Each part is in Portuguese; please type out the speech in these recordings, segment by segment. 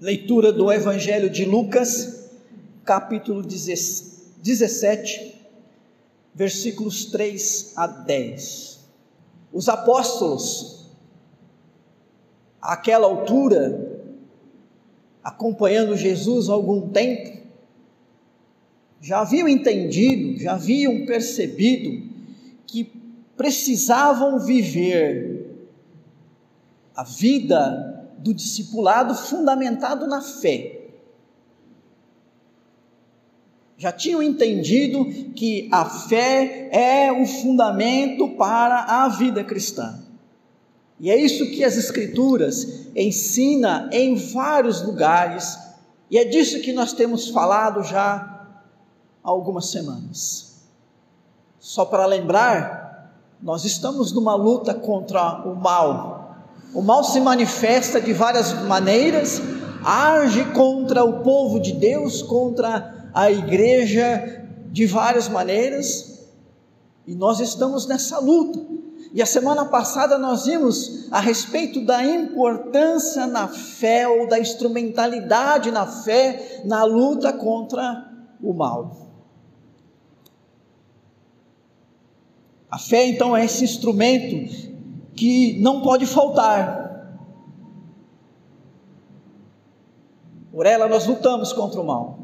Leitura do Evangelho de Lucas, capítulo 17, versículos 3 a 10. Os apóstolos, àquela altura, acompanhando Jesus há algum tempo, já haviam entendido, já haviam percebido que precisavam viver a vida do discipulado fundamentado na fé. Já tinham entendido que a fé é o fundamento para a vida cristã. E é isso que as Escrituras ensina em vários lugares, e é disso que nós temos falado já há algumas semanas. Só para lembrar, nós estamos numa luta contra o mal, o mal se manifesta de várias maneiras, age contra o povo de Deus, contra a igreja de várias maneiras, e nós estamos nessa luta. E a semana passada nós vimos a respeito da importância na fé ou da instrumentalidade na fé na luta contra o mal. A fé então é esse instrumento que não pode faltar. Por ela nós lutamos contra o mal.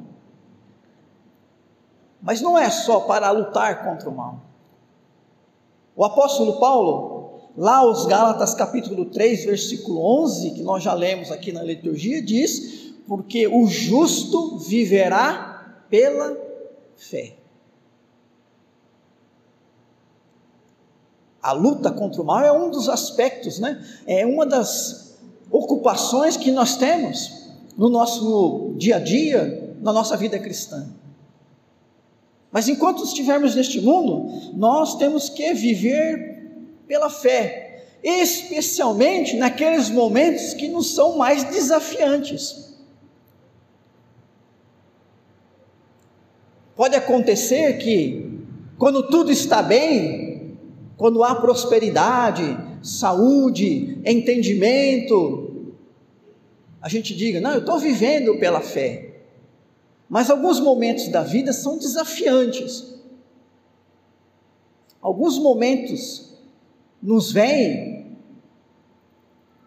Mas não é só para lutar contra o mal. O apóstolo Paulo, lá aos Gálatas capítulo 3, versículo 11, que nós já lemos aqui na liturgia, diz: Porque o justo viverá pela fé. A luta contra o mal é um dos aspectos, né? É uma das ocupações que nós temos no nosso dia a dia, na nossa vida cristã. Mas enquanto estivermos neste mundo, nós temos que viver pela fé, especialmente naqueles momentos que nos são mais desafiantes. Pode acontecer que, quando tudo está bem, quando há prosperidade, saúde, entendimento, a gente diga: não, eu estou vivendo pela fé. Mas alguns momentos da vida são desafiantes. Alguns momentos nos vêm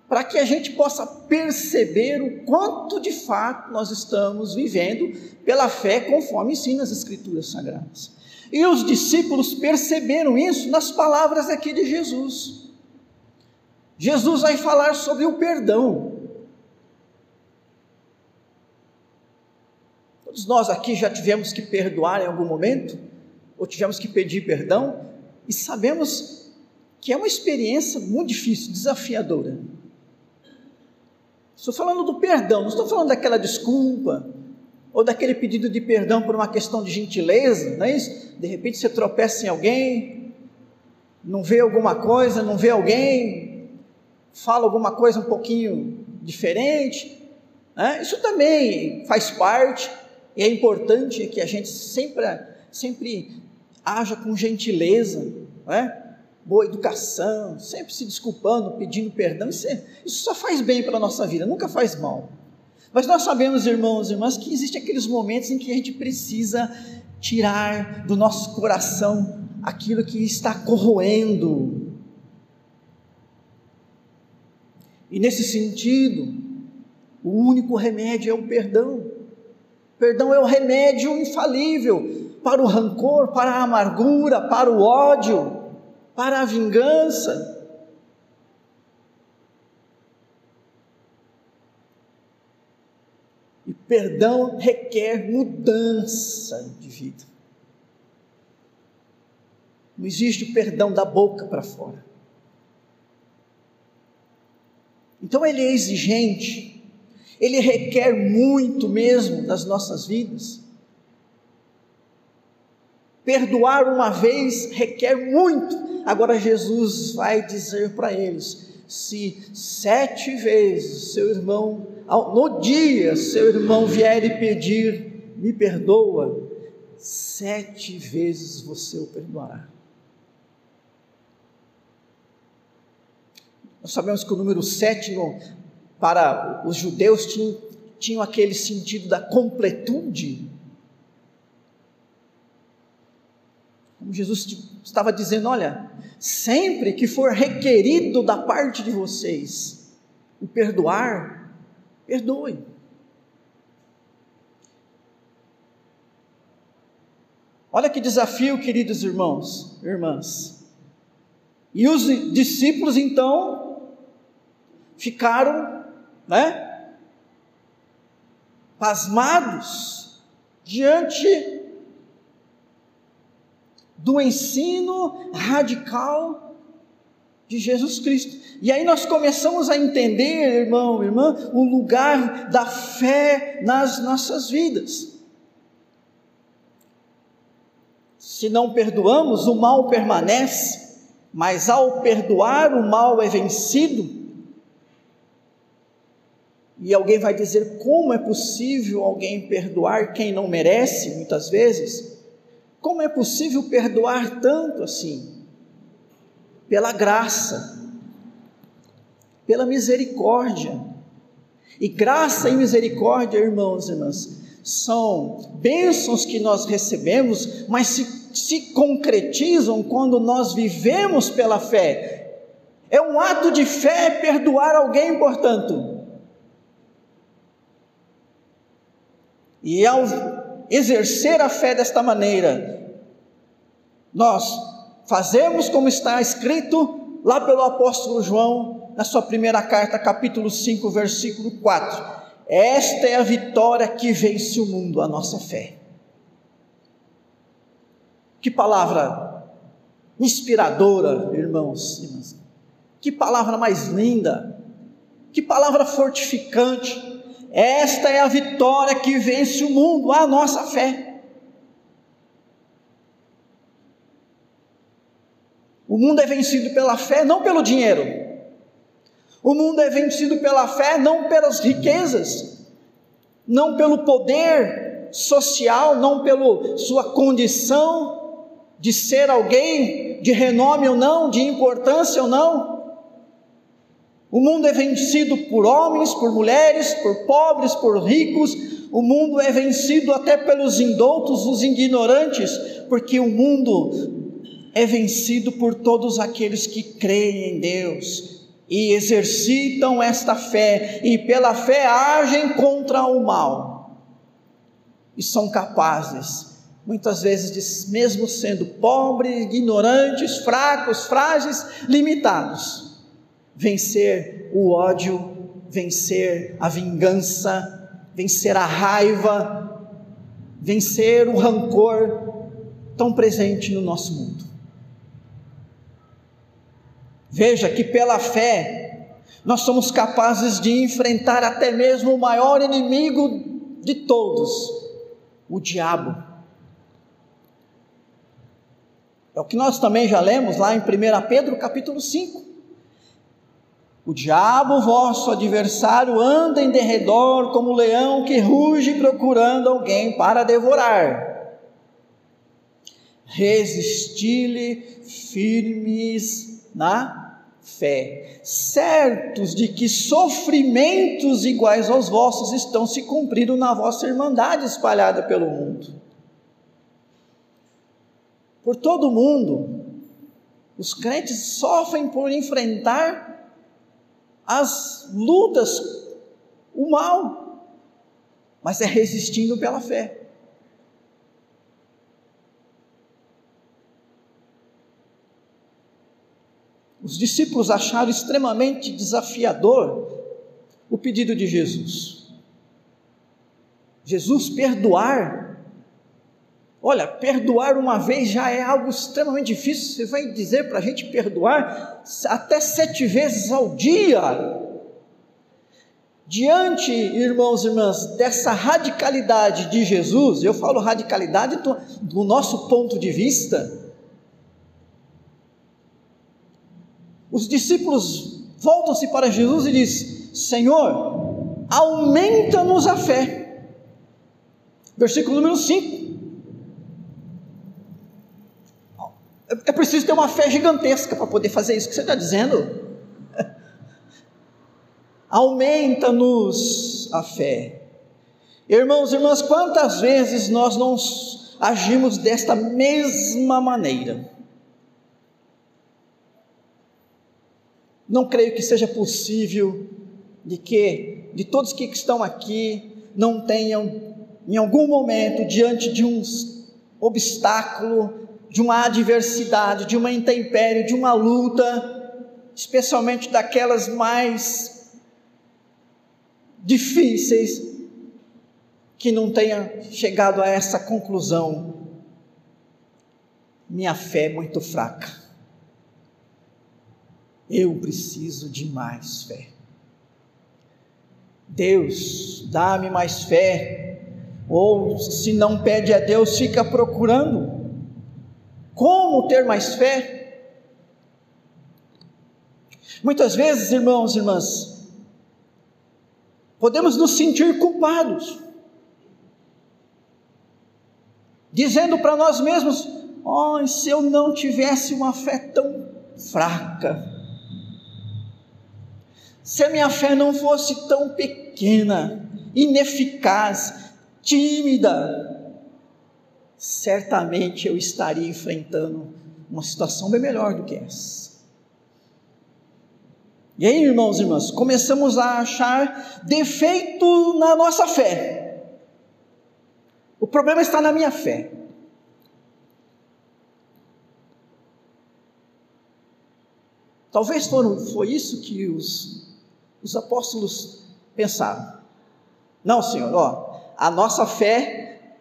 para que a gente possa perceber o quanto de fato nós estamos vivendo pela fé, conforme ensina as Escrituras Sagradas. E os discípulos perceberam isso nas palavras aqui de Jesus. Jesus vai falar sobre o perdão. Todos nós aqui já tivemos que perdoar em algum momento, ou tivemos que pedir perdão, e sabemos que é uma experiência muito difícil, desafiadora. Estou falando do perdão, não estou falando daquela desculpa, ou daquele pedido de perdão por uma questão de gentileza, não é isso? De repente você tropeça em alguém, não vê alguma coisa, não vê alguém, fala alguma coisa um pouquinho diferente. Né? Isso também faz parte, e é importante que a gente sempre, sempre haja com gentileza, né? boa educação, sempre se desculpando, pedindo perdão. Isso, é, isso só faz bem para a nossa vida, nunca faz mal. Mas nós sabemos, irmãos e irmãs, que existem aqueles momentos em que a gente precisa tirar do nosso coração aquilo que está corroendo. E nesse sentido, o único remédio é o perdão. Perdão é o remédio infalível para o rancor, para a amargura, para o ódio, para a vingança. Perdão requer mudança de vida. Não existe perdão da boca para fora. Então ele é exigente, ele requer muito mesmo das nossas vidas. Perdoar uma vez requer muito. Agora Jesus vai dizer para eles: se sete vezes seu irmão no dia seu irmão vier e pedir, me perdoa, sete vezes você o perdoará. Nós sabemos que o número sete para os judeus tinha, tinham aquele sentido da completude. Como Jesus estava dizendo: olha, sempre que for requerido da parte de vocês o perdoar, perdoe. Olha que desafio, queridos irmãos, irmãs. E os discípulos então ficaram, né, pasmados diante do ensino radical de Jesus Cristo. E aí nós começamos a entender, irmão, irmã, o lugar da fé nas nossas vidas. Se não perdoamos, o mal permanece, mas ao perdoar, o mal é vencido. E alguém vai dizer: como é possível alguém perdoar quem não merece, muitas vezes? Como é possível perdoar tanto assim? Pela graça, pela misericórdia. E graça e misericórdia, irmãos e irmãs, são bênçãos que nós recebemos, mas se se concretizam quando nós vivemos pela fé. É um ato de fé perdoar alguém, portanto. E ao exercer a fé desta maneira, nós fazemos como está escrito lá pelo apóstolo João, na sua primeira carta, capítulo 5, versículo 4. Esta é a vitória que vence o mundo, a nossa fé. Que palavra inspiradora, irmãos, irmãs. Que palavra mais linda. Que palavra fortificante. Esta é a vitória que vence o mundo, a nossa fé. O mundo é vencido pela fé, não pelo dinheiro. O mundo é vencido pela fé, não pelas riquezas, não pelo poder social, não pela sua condição de ser alguém de renome ou não, de importância ou não. O mundo é vencido por homens, por mulheres, por pobres, por ricos. O mundo é vencido até pelos indoutos, os ignorantes, porque o mundo é vencido por todos aqueles que creem em Deus e exercitam esta fé e pela fé agem contra o mal e são capazes muitas vezes, mesmo sendo pobres, ignorantes, fracos, frágeis, limitados, vencer o ódio, vencer a vingança, vencer a raiva, vencer o rancor tão presente no nosso mundo. Veja que pela fé nós somos capazes de enfrentar até mesmo o maior inimigo de todos, o diabo É o que nós também já lemos lá em 1 Pedro capítulo 5. O diabo, vosso adversário, anda em derredor como leão que ruge procurando alguém para devorar. Resisti-lhe firmes na fé, certos de que sofrimentos iguais aos vossos estão se cumprindo na vossa irmandade espalhada pelo mundo por todo o mundo. Os crentes sofrem por enfrentar as lutas, o mal, mas é resistindo pela fé. Os discípulos acharam extremamente desafiador o pedido de Jesus. Jesus perdoar Olha, perdoar uma vez já é algo extremamente difícil. Você vai dizer para a gente perdoar até sete vezes ao dia. Diante, irmãos e irmãs, dessa radicalidade de Jesus, eu falo radicalidade do, do nosso ponto de vista, os discípulos voltam-se para Jesus e dizem: Senhor, aumenta-nos a fé. Versículo número 5. É preciso ter uma fé gigantesca para poder fazer isso que você está dizendo. Aumenta-nos a fé. Irmãos e irmãs, quantas vezes nós não agimos desta mesma maneira? Não creio que seja possível de que de todos que estão aqui não tenham em algum momento diante de um obstáculo, de uma adversidade, de uma intempérie, de uma luta, especialmente daquelas mais difíceis, que não tenha chegado a essa conclusão. Minha fé é muito fraca. Eu preciso de mais fé. Deus, dá-me mais fé. Ou se não pede a Deus, fica procurando. Como ter mais fé? Muitas vezes, irmãos e irmãs, podemos nos sentir culpados, dizendo para nós mesmos: oh, se eu não tivesse uma fé tão fraca, se a minha fé não fosse tão pequena, ineficaz, tímida, certamente eu estaria enfrentando uma situação bem melhor do que essa. E aí, irmãos e irmãs, começamos a achar defeito na nossa fé. O problema está na minha fé. Talvez foram, foi isso que os os apóstolos pensaram: não, Senhor, ó, a nossa fé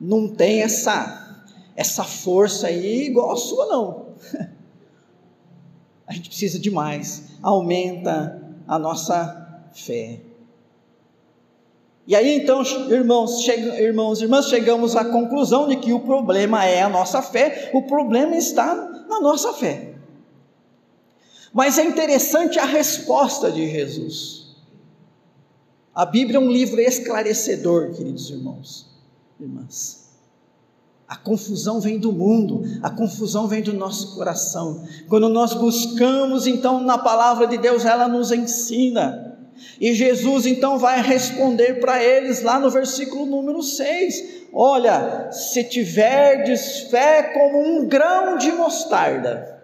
não tem essa, essa força aí igual a sua, não. A gente precisa de mais, aumenta a nossa fé. E aí então, irmãos, irmãos, irmãs, chegamos à conclusão de que o problema é a nossa fé, o problema está na nossa fé. Mas é interessante a resposta de Jesus. A Bíblia é um livro esclarecedor, queridos irmãos, irmãs. A confusão vem do mundo, a confusão vem do nosso coração. Quando nós buscamos, então, na palavra de Deus, ela nos ensina. E Jesus então vai responder para eles lá no versículo número 6: Olha, se tiverdes fé como um grão de mostarda,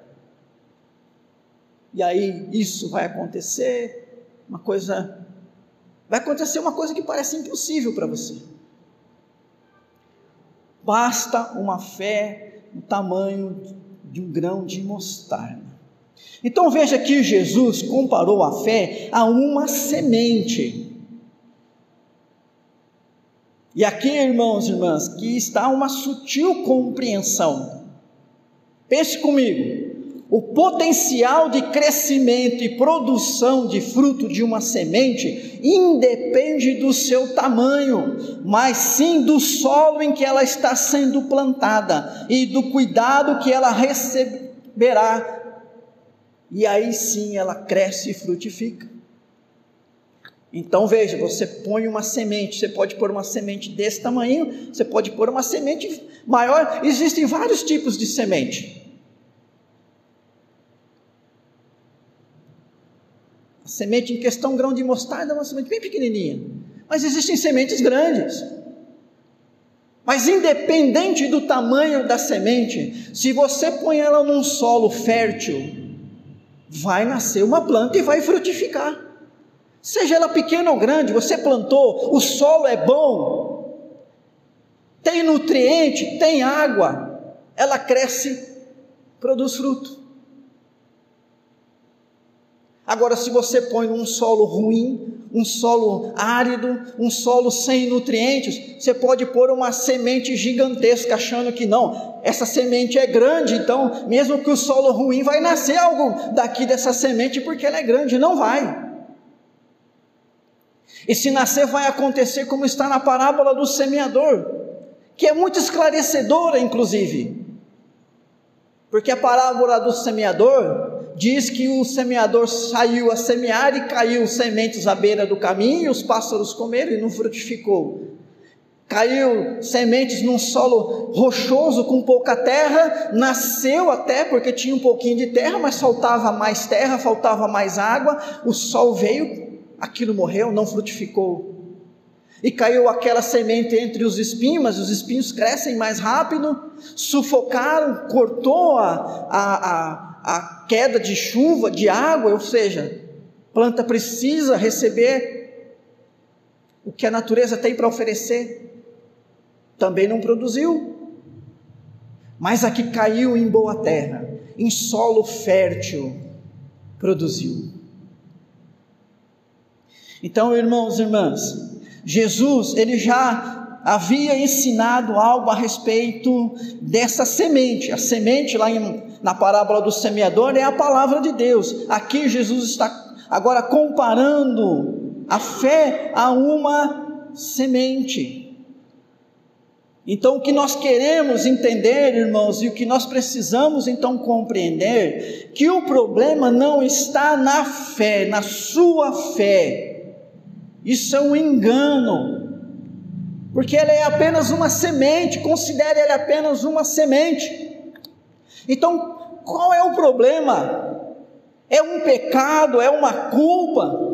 e aí isso vai acontecer, uma coisa. Vai acontecer uma coisa que parece impossível para você. Basta uma fé no tamanho de um grão de mostarda. Então veja que Jesus comparou a fé a uma semente. E aqui, irmãos e irmãs, que está uma sutil compreensão. Pense comigo. O potencial de crescimento e produção de fruto de uma semente independe do seu tamanho, mas sim do solo em que ela está sendo plantada e do cuidado que ela receberá. E aí sim ela cresce e frutifica. Então veja, você põe uma semente, você pode pôr uma semente desse tamanho, você pode pôr uma semente maior, existem vários tipos de semente. Semente em questão, um grão de mostarda, é uma semente bem pequenininha. Mas existem sementes grandes. Mas independente do tamanho da semente, se você põe ela num solo fértil, vai nascer uma planta e vai frutificar. Seja ela pequena ou grande, você plantou, o solo é bom, tem nutriente, tem água, ela cresce, produz fruto. Agora, se você põe num solo ruim, um solo árido, um solo sem nutrientes, você pode pôr uma semente gigantesca achando que não, essa semente é grande, então, mesmo que o solo ruim, vai nascer algo daqui dessa semente porque ela é grande. Não vai. E se nascer, vai acontecer como está na parábola do semeador, que é muito esclarecedora, inclusive. Porque a parábola do semeador diz que o semeador saiu a semear e caiu sementes à beira do caminho, os pássaros comeram e não frutificou. Caiu sementes num solo rochoso com pouca terra, nasceu até porque tinha um pouquinho de terra, mas faltava mais terra, faltava mais água. O sol veio, aquilo morreu, não frutificou. E caiu aquela semente entre os espinhos, mas os espinhos crescem mais rápido, sufocaram, cortou a, a, a, a queda de chuva, de água, ou seja, a planta precisa receber o que a natureza tem para oferecer. Também não produziu. Mas a que caiu em boa terra, em solo fértil, produziu. Então, irmãos e irmãs, Jesus, ele já havia ensinado algo a respeito dessa semente. A semente, lá em, na parábola do semeador, é a palavra de Deus. Aqui, Jesus está agora comparando a fé a uma semente. Então, o que nós queremos entender, irmãos, e o que nós precisamos então compreender, que o problema não está na fé, na sua fé, isso é um engano, porque ela é apenas uma semente, considere ela apenas uma semente. Então, qual é o problema? É um pecado, é uma culpa?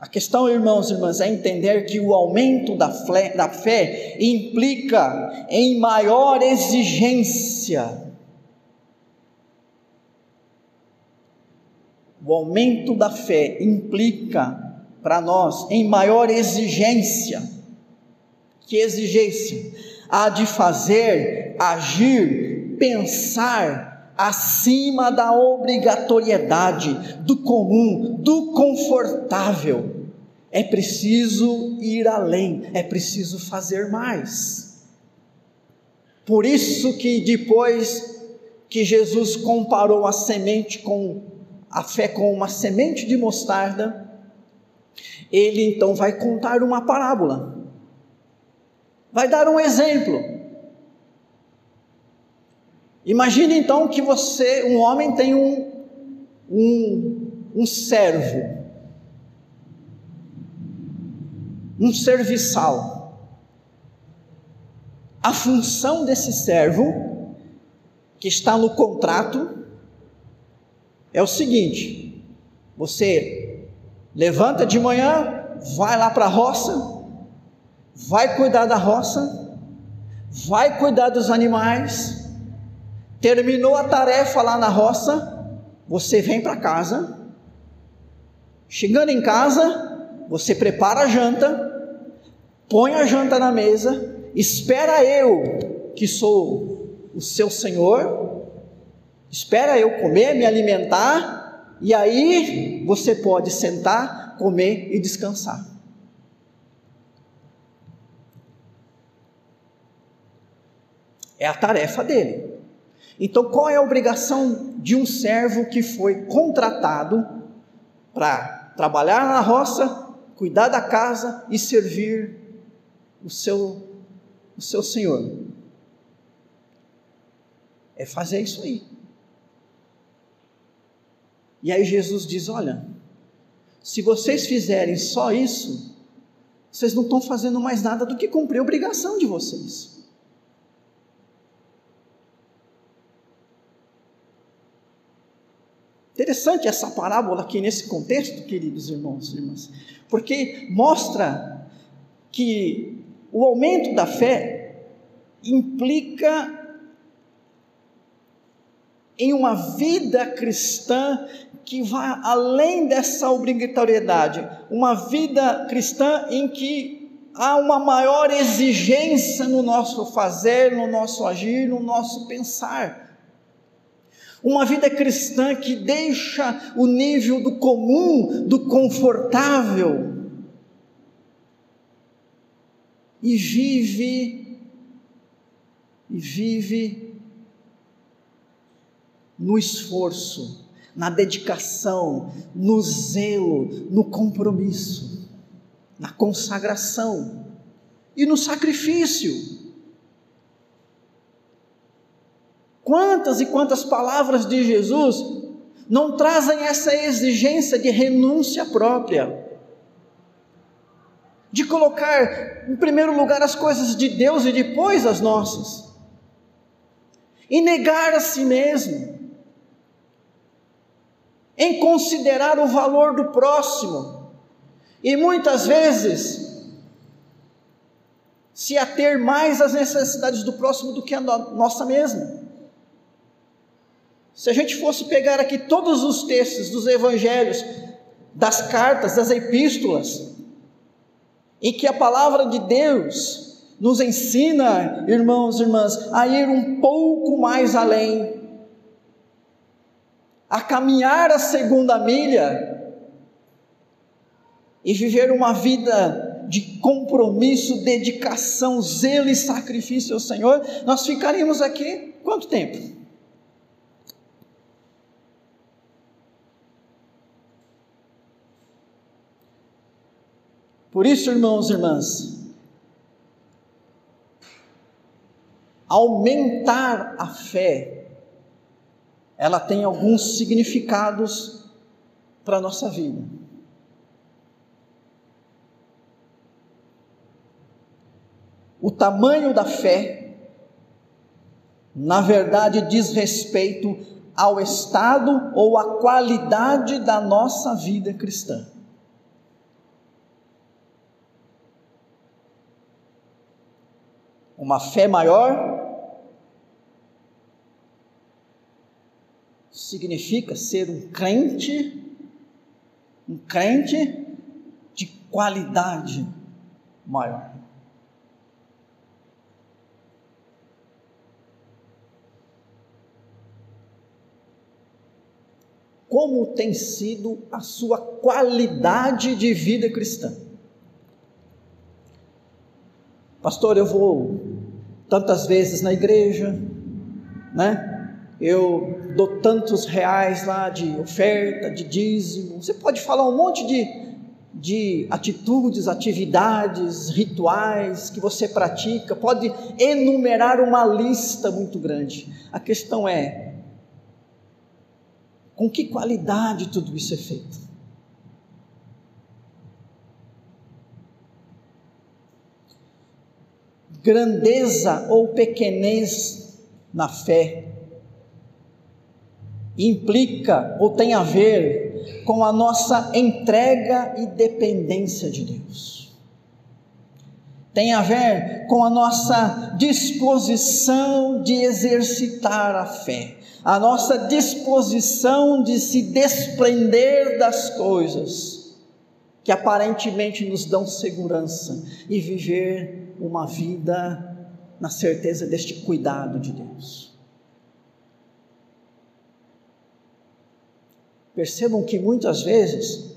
A questão, irmãos e irmãs, é entender que o aumento da fé, da fé implica em maior exigência O aumento da fé implica para nós em maior exigência. Que exigência? A de fazer, agir, pensar acima da obrigatoriedade, do comum, do confortável. É preciso ir além, é preciso fazer mais. Por isso que depois que Jesus comparou a semente com a fé com uma semente de mostarda, ele então vai contar uma parábola, vai dar um exemplo. Imagine então que você, um homem, tem um, um, um servo, um serviçal. A função desse servo, que está no contrato, é o seguinte: você levanta de manhã, vai lá para a roça, vai cuidar da roça, vai cuidar dos animais, terminou a tarefa lá na roça, você vem para casa. Chegando em casa, você prepara a janta, põe a janta na mesa, espera eu, que sou o seu senhor, Espera eu comer, me alimentar, e aí você pode sentar, comer e descansar. É a tarefa dele. Então, qual é a obrigação de um servo que foi contratado para trabalhar na roça, cuidar da casa e servir o seu, o seu senhor? É fazer isso aí. E aí Jesus diz: Olha, se vocês fizerem só isso, vocês não estão fazendo mais nada do que cumprir a obrigação de vocês. Interessante essa parábola aqui nesse contexto, queridos irmãos e irmãs, porque mostra que o aumento da fé implica em uma vida cristã que vai além dessa obrigatoriedade, uma vida cristã em que há uma maior exigência no nosso fazer, no nosso agir, no nosso pensar. Uma vida cristã que deixa o nível do comum, do confortável, e vive, e vive no esforço, na dedicação, no zelo, no compromisso, na consagração e no sacrifício. Quantas e quantas palavras de Jesus não trazem essa exigência de renúncia própria, de colocar em primeiro lugar as coisas de Deus e depois as nossas, e negar a si mesmo. Em considerar o valor do próximo. E muitas vezes se ater mais às necessidades do próximo do que a nossa mesma. Se a gente fosse pegar aqui todos os textos dos evangelhos, das cartas, das epístolas, em que a palavra de Deus nos ensina, irmãos e irmãs, a ir um pouco mais além, a caminhar a segunda milha e viver uma vida de compromisso, dedicação, zelo e sacrifício ao Senhor, nós ficaríamos aqui quanto tempo? Por isso, irmãos e irmãs, aumentar a fé, ela tem alguns significados para a nossa vida. O tamanho da fé, na verdade, diz respeito ao estado ou à qualidade da nossa vida cristã. Uma fé maior, significa ser um crente, um crente de qualidade maior. Como tem sido a sua qualidade de vida cristã? Pastor, eu vou tantas vezes na igreja, né? Eu dou tantos reais lá de oferta, de dízimo. Você pode falar um monte de, de atitudes, atividades, rituais que você pratica, pode enumerar uma lista muito grande. A questão é: com que qualidade tudo isso é feito? Grandeza ou pequenez na fé implica ou tem a ver com a nossa entrega e dependência de Deus. Tem a ver com a nossa disposição de exercitar a fé, a nossa disposição de se desprender das coisas que aparentemente nos dão segurança e viver uma vida na certeza deste cuidado de Deus. Percebam que muitas vezes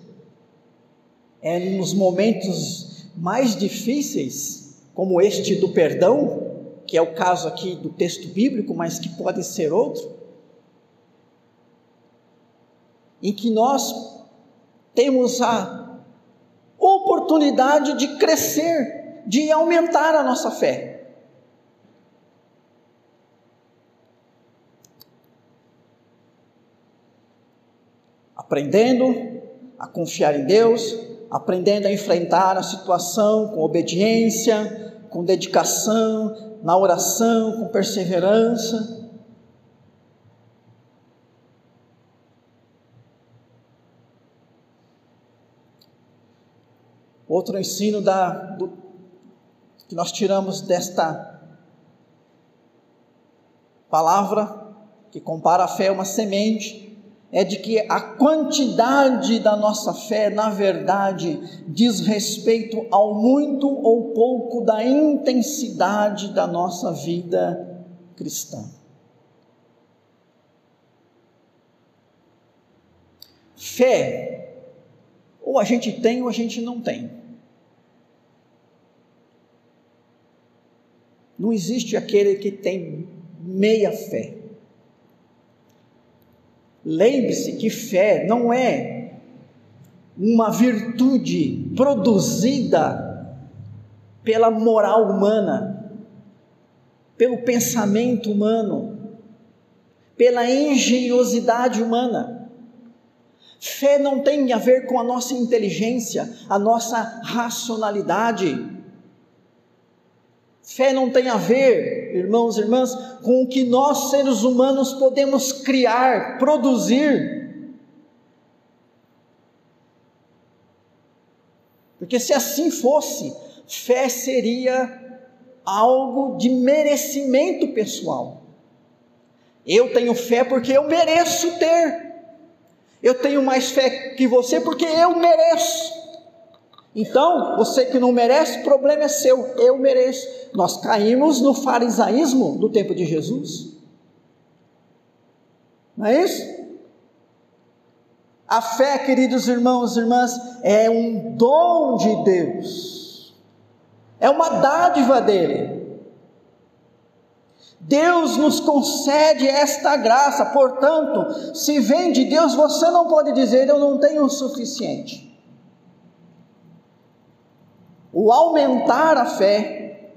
é nos momentos mais difíceis, como este do perdão, que é o caso aqui do texto bíblico, mas que pode ser outro, em que nós temos a oportunidade de crescer de aumentar a nossa fé. Aprendendo a confiar em Deus, aprendendo a enfrentar a situação com obediência, com dedicação, na oração, com perseverança. Outro ensino da, do, que nós tiramos desta palavra, que compara a fé a uma semente, é de que a quantidade da nossa fé, na verdade, diz respeito ao muito ou pouco da intensidade da nossa vida cristã. Fé, ou a gente tem ou a gente não tem. Não existe aquele que tem meia fé. Lembre-se que fé não é uma virtude produzida pela moral humana, pelo pensamento humano, pela engenhosidade humana. Fé não tem a ver com a nossa inteligência, a nossa racionalidade. Fé não tem a ver, irmãos e irmãs, com o que nós seres humanos podemos criar, produzir. Porque se assim fosse, fé seria algo de merecimento pessoal. Eu tenho fé porque eu mereço ter. Eu tenho mais fé que você porque eu mereço. Então, você que não merece, o problema é seu, eu mereço. Nós caímos no farisaísmo do tempo de Jesus. Não é isso? A fé, queridos irmãos e irmãs, é um dom de Deus, é uma dádiva dele. Deus nos concede esta graça, portanto, se vem de Deus, você não pode dizer eu não tenho o suficiente o aumentar a fé,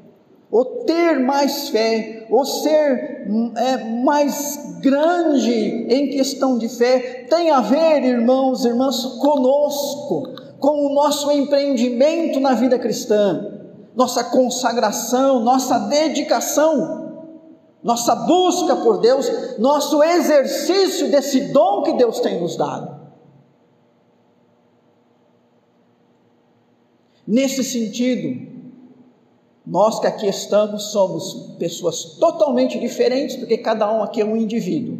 o ter mais fé, o ser é, mais grande em questão de fé, tem a ver, irmãos e irmãs, conosco, com o nosso empreendimento na vida cristã, nossa consagração, nossa dedicação, nossa busca por Deus, nosso exercício desse dom que Deus tem nos dado. Nesse sentido, nós que aqui estamos somos pessoas totalmente diferentes, porque cada um aqui é um indivíduo.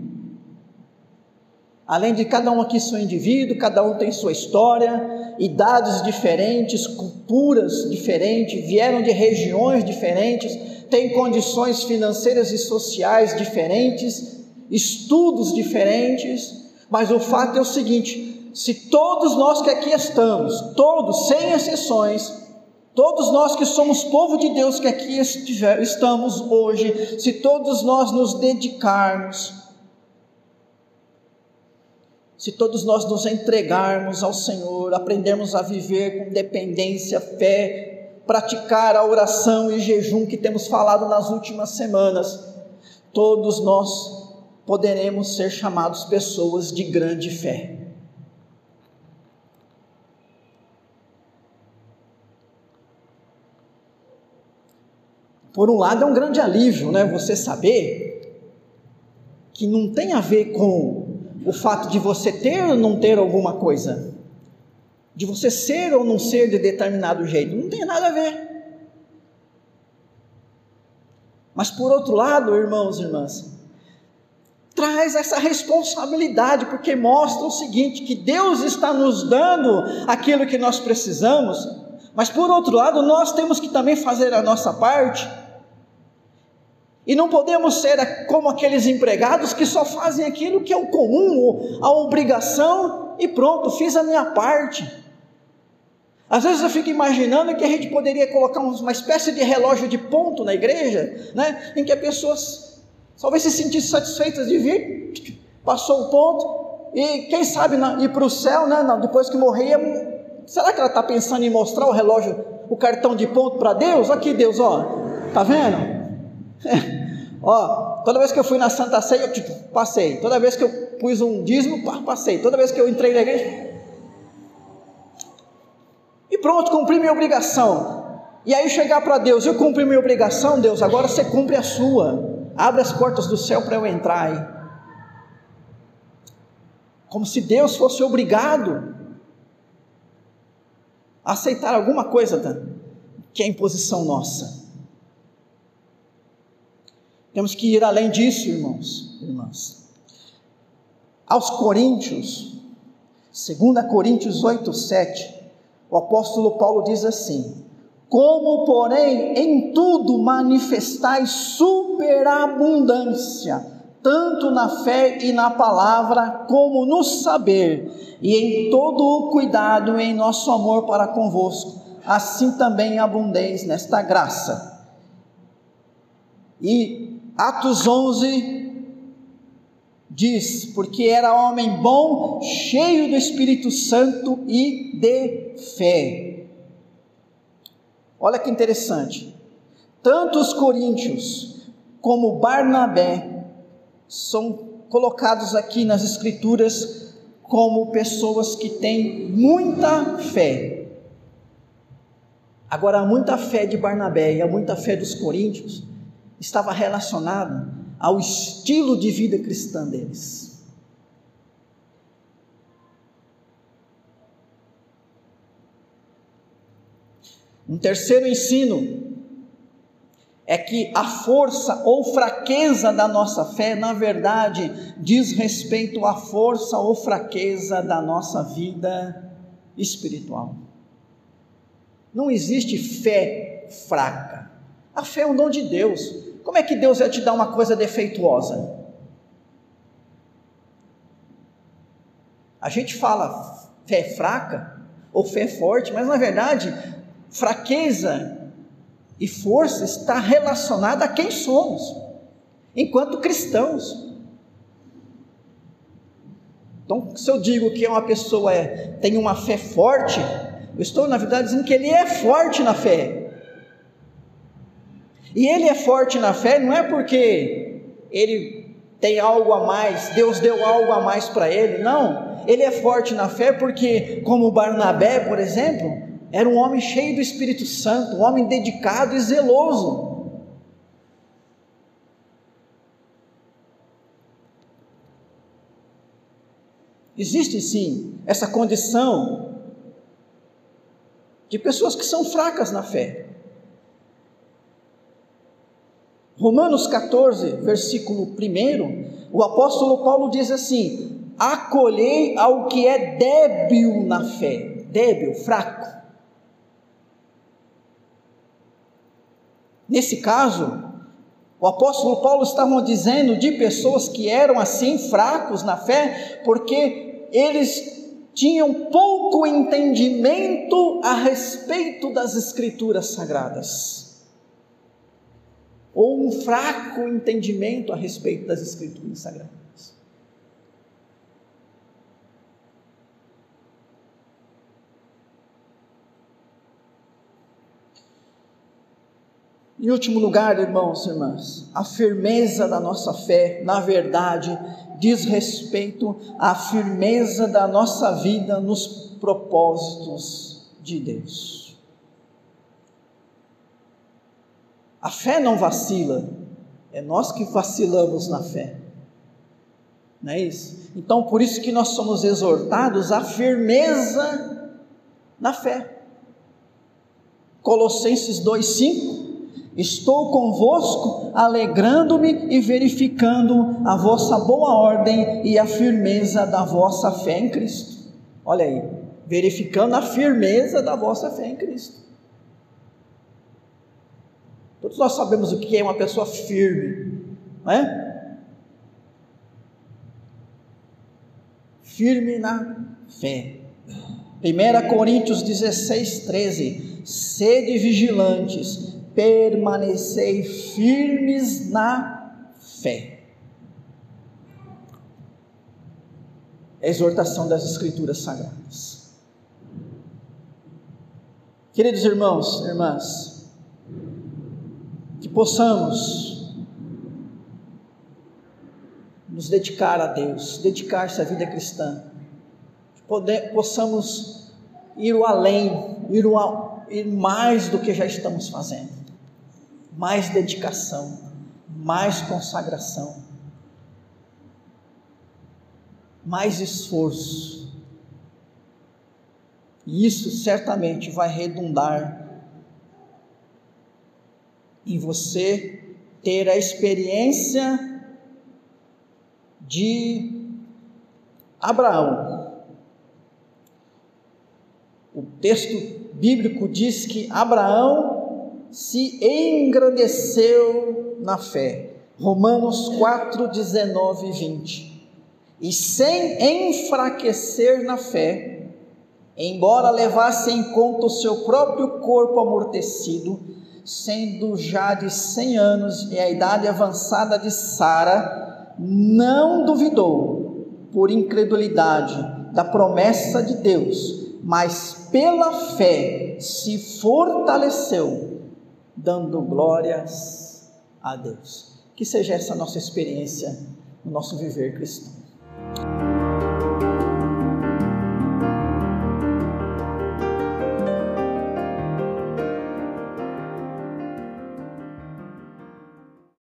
Além de cada um aqui ser um indivíduo, cada um tem sua história, idades diferentes, culturas diferentes, vieram de regiões diferentes, têm condições financeiras e sociais diferentes, estudos diferentes, mas o fato é o seguinte: se todos nós que aqui estamos, todos, sem exceções, todos nós que somos povo de Deus que aqui estiver, estamos hoje, se todos nós nos dedicarmos, se todos nós nos entregarmos ao Senhor, aprendermos a viver com dependência, fé, praticar a oração e jejum que temos falado nas últimas semanas, todos nós poderemos ser chamados pessoas de grande fé. Por um lado, é um grande alívio, né? Você saber que não tem a ver com o fato de você ter ou não ter alguma coisa, de você ser ou não ser de determinado jeito, não tem nada a ver. Mas por outro lado, irmãos e irmãs, traz essa responsabilidade, porque mostra o seguinte: que Deus está nos dando aquilo que nós precisamos, mas por outro lado, nós temos que também fazer a nossa parte e não podemos ser como aqueles empregados que só fazem aquilo que é o comum, a obrigação, e pronto, fiz a minha parte. Às vezes eu fico imaginando que a gente poderia colocar uma espécie de relógio de ponto na igreja, né, em que as pessoas talvez se sentissem satisfeitas de vir, passou o ponto, e quem sabe ir para o céu, né, depois que morrer, será que ela está pensando em mostrar o relógio, o cartão de ponto para Deus? Aqui, Deus, ó, tá vendo? Ó, toda vez que eu fui na Santa Ceia, eu tipo, passei. Toda vez que eu pus um dízimo, passei. Toda vez que eu entrei na igreja. E pronto, cumpri minha obrigação. E aí chegar para Deus, eu cumpri minha obrigação, Deus, agora você cumpre a sua. Abre as portas do céu para eu entrar aí. Como se Deus fosse obrigado a aceitar alguma coisa que é imposição nossa. Temos que ir além disso, irmãos, irmãs. Aos Coríntios, 2 Coríntios 8, 7, o apóstolo Paulo diz assim: Como, porém, em tudo manifestais superabundância, tanto na fé e na palavra, como no saber, e em todo o cuidado em nosso amor para convosco, assim também abundeis nesta graça. E Atos 11 diz: Porque era homem bom, cheio do Espírito Santo e de fé. Olha que interessante. Tanto os coríntios como Barnabé são colocados aqui nas Escrituras como pessoas que têm muita fé. Agora, muita fé de Barnabé e a muita fé dos coríntios estava relacionado ao estilo de vida cristã deles. Um terceiro ensino é que a força ou fraqueza da nossa fé, na verdade, diz respeito à força ou fraqueza da nossa vida espiritual. Não existe fé fraca. A fé é um dom de Deus. Como é que Deus vai te dar uma coisa defeituosa? A gente fala fé fraca ou fé forte, mas na verdade, fraqueza e força está relacionada a quem somos, enquanto cristãos. Então, se eu digo que uma pessoa é, tem uma fé forte, eu estou, na verdade, dizendo que ele é forte na fé. E ele é forte na fé não é porque ele tem algo a mais, Deus deu algo a mais para ele, não. Ele é forte na fé porque, como Barnabé, por exemplo, era um homem cheio do Espírito Santo, um homem dedicado e zeloso. Existe sim essa condição de pessoas que são fracas na fé. Romanos 14, versículo 1, o apóstolo Paulo diz assim: Acolhei ao que é débil na fé, débil, fraco. Nesse caso, o apóstolo Paulo estava dizendo de pessoas que eram assim fracos na fé, porque eles tinham pouco entendimento a respeito das escrituras sagradas. Ou um fraco entendimento a respeito das escrituras sagradas. Em último lugar, irmãos e irmãs, a firmeza da nossa fé, na verdade, diz respeito à firmeza da nossa vida nos propósitos de Deus. A fé não vacila, é nós que vacilamos na fé. Não é isso? Então, por isso que nós somos exortados à firmeza na fé. Colossenses 2:5 Estou convosco, alegrando-me e verificando a vossa boa ordem e a firmeza da vossa fé em Cristo. Olha aí, verificando a firmeza da vossa fé em Cristo. Todos nós sabemos o que é uma pessoa firme, não é? Firme na fé. 1 Coríntios 16, 13. Sede vigilantes permanecei firmes na fé. A exortação das Escrituras Sagradas. Queridos irmãos, irmãs, possamos nos dedicar a Deus, dedicar-se à vida cristã, poder, possamos ir além, ir, ir mais do que já estamos fazendo mais dedicação, mais consagração, mais esforço. E isso certamente vai redundar em você ter a experiência de Abraão. O texto bíblico diz que Abraão se engrandeceu na fé. Romanos 4, 19 e 20. E sem enfraquecer na fé, embora levasse em conta o seu próprio corpo amortecido, sendo já de 100 anos e a idade avançada de Sara, não duvidou, por incredulidade, da promessa de Deus, mas pela fé se fortaleceu dando glórias a Deus. Que seja essa nossa experiência no nosso viver cristão.